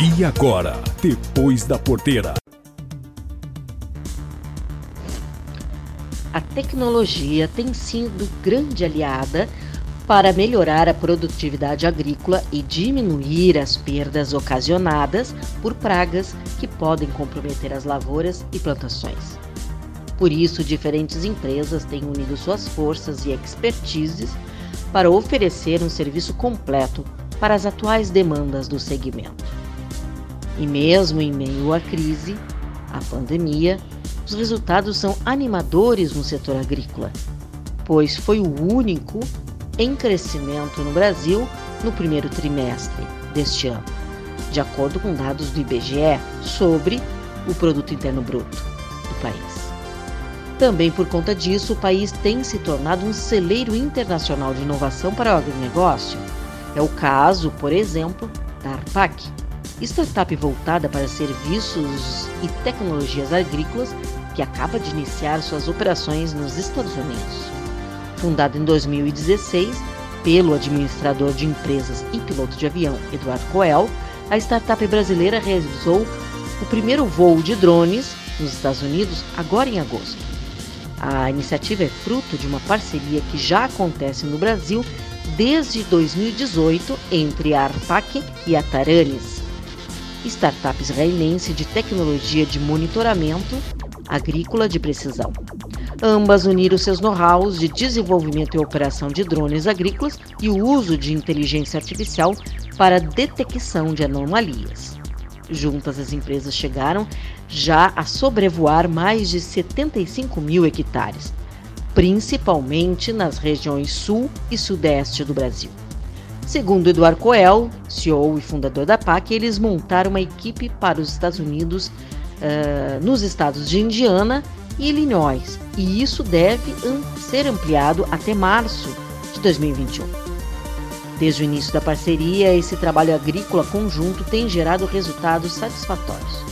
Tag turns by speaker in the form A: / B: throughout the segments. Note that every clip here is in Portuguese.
A: E agora, depois da porteira.
B: A tecnologia tem sido grande aliada para melhorar a produtividade agrícola e diminuir as perdas ocasionadas por pragas que podem comprometer as lavouras e plantações. Por isso, diferentes empresas têm unido suas forças e expertises para oferecer um serviço completo para as atuais demandas do segmento. E mesmo em meio à crise, à pandemia, os resultados são animadores no setor agrícola, pois foi o único em crescimento no Brasil no primeiro trimestre deste ano, de acordo com dados do IBGE sobre o produto interno bruto do país. Também por conta disso, o país tem se tornado um celeiro internacional de inovação para o agronegócio. É o caso, por exemplo, da ARPAC, startup voltada para serviços e tecnologias agrícolas que acaba de iniciar suas operações nos Estados Unidos. Fundada em 2016 pelo administrador de empresas e piloto de avião Eduardo Coel, a startup brasileira realizou o primeiro voo de drones nos Estados Unidos agora em agosto. A iniciativa é fruto de uma parceria que já acontece no Brasil desde 2018 entre a Arpac e a Taranis, startup israelense de tecnologia de monitoramento agrícola de precisão. Ambas uniram seus know-hows de desenvolvimento e operação de drones agrícolas e o uso de inteligência artificial para detecção de anomalias. Juntas, as empresas chegaram já a sobrevoar mais de 75 mil hectares, principalmente nas regiões sul e sudeste do Brasil. Segundo Eduardo Coel, CEO e fundador da PAC, eles montaram uma equipe para os Estados Unidos, uh, nos estados de Indiana e Illinois, e isso deve ser ampliado até março de 2021. Desde o início da parceria, esse trabalho agrícola conjunto tem gerado resultados satisfatórios.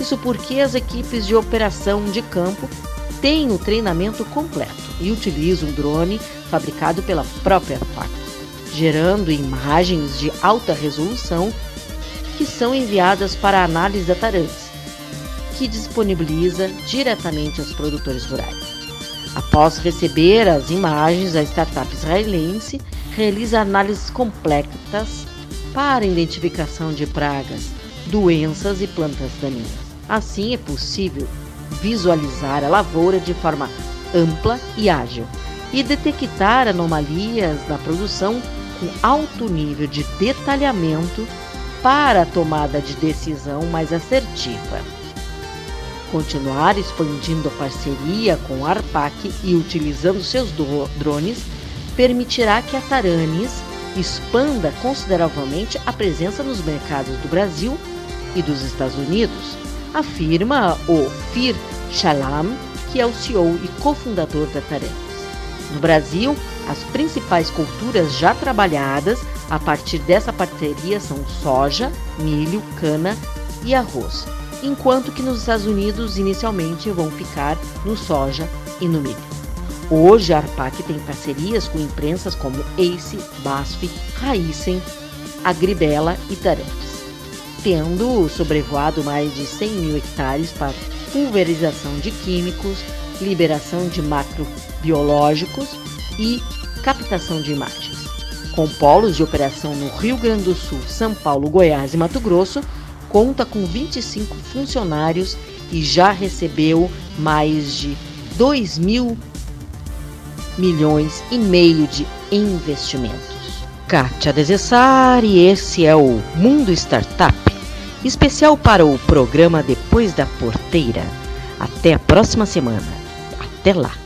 B: Isso porque as equipes de operação de campo têm o treinamento completo e utilizam um drone fabricado pela própria PAC, gerando imagens de alta resolução que são enviadas para a análise da Tarantes, que disponibiliza diretamente aos produtores rurais. Após receber as imagens, a startup israelense realiza análises complexas para identificação de pragas, doenças e plantas daninhas. Assim é possível visualizar a lavoura de forma ampla e ágil e detectar anomalias na produção com alto nível de detalhamento para a tomada de decisão mais assertiva. Continuar expandindo a parceria com a ARPAC e utilizando seus drones permitirá que a Taranis expanda consideravelmente a presença nos mercados do Brasil e dos Estados Unidos, afirma o Fir Shalam, que é o CEO e cofundador da Tareas. No Brasil, as principais culturas já trabalhadas a partir dessa parceria são soja, milho, cana e arroz, enquanto que nos Estados Unidos inicialmente vão ficar no soja e no milho. Hoje a Arpac tem parcerias com imprensas como Ace, BASF, Raizen, Agribela e Tarantes tendo sobrevoado mais de 100 mil hectares para pulverização de químicos, liberação de macrobiológicos e captação de imagens. Com polos de operação no Rio Grande do Sul, São Paulo, Goiás e Mato Grosso, conta com 25 funcionários e já recebeu mais de 2 mil milhões e meio de investimentos. Kátia Desessari, esse é o Mundo Startup especial para o programa Depois da Porteira. Até a próxima semana. Até lá.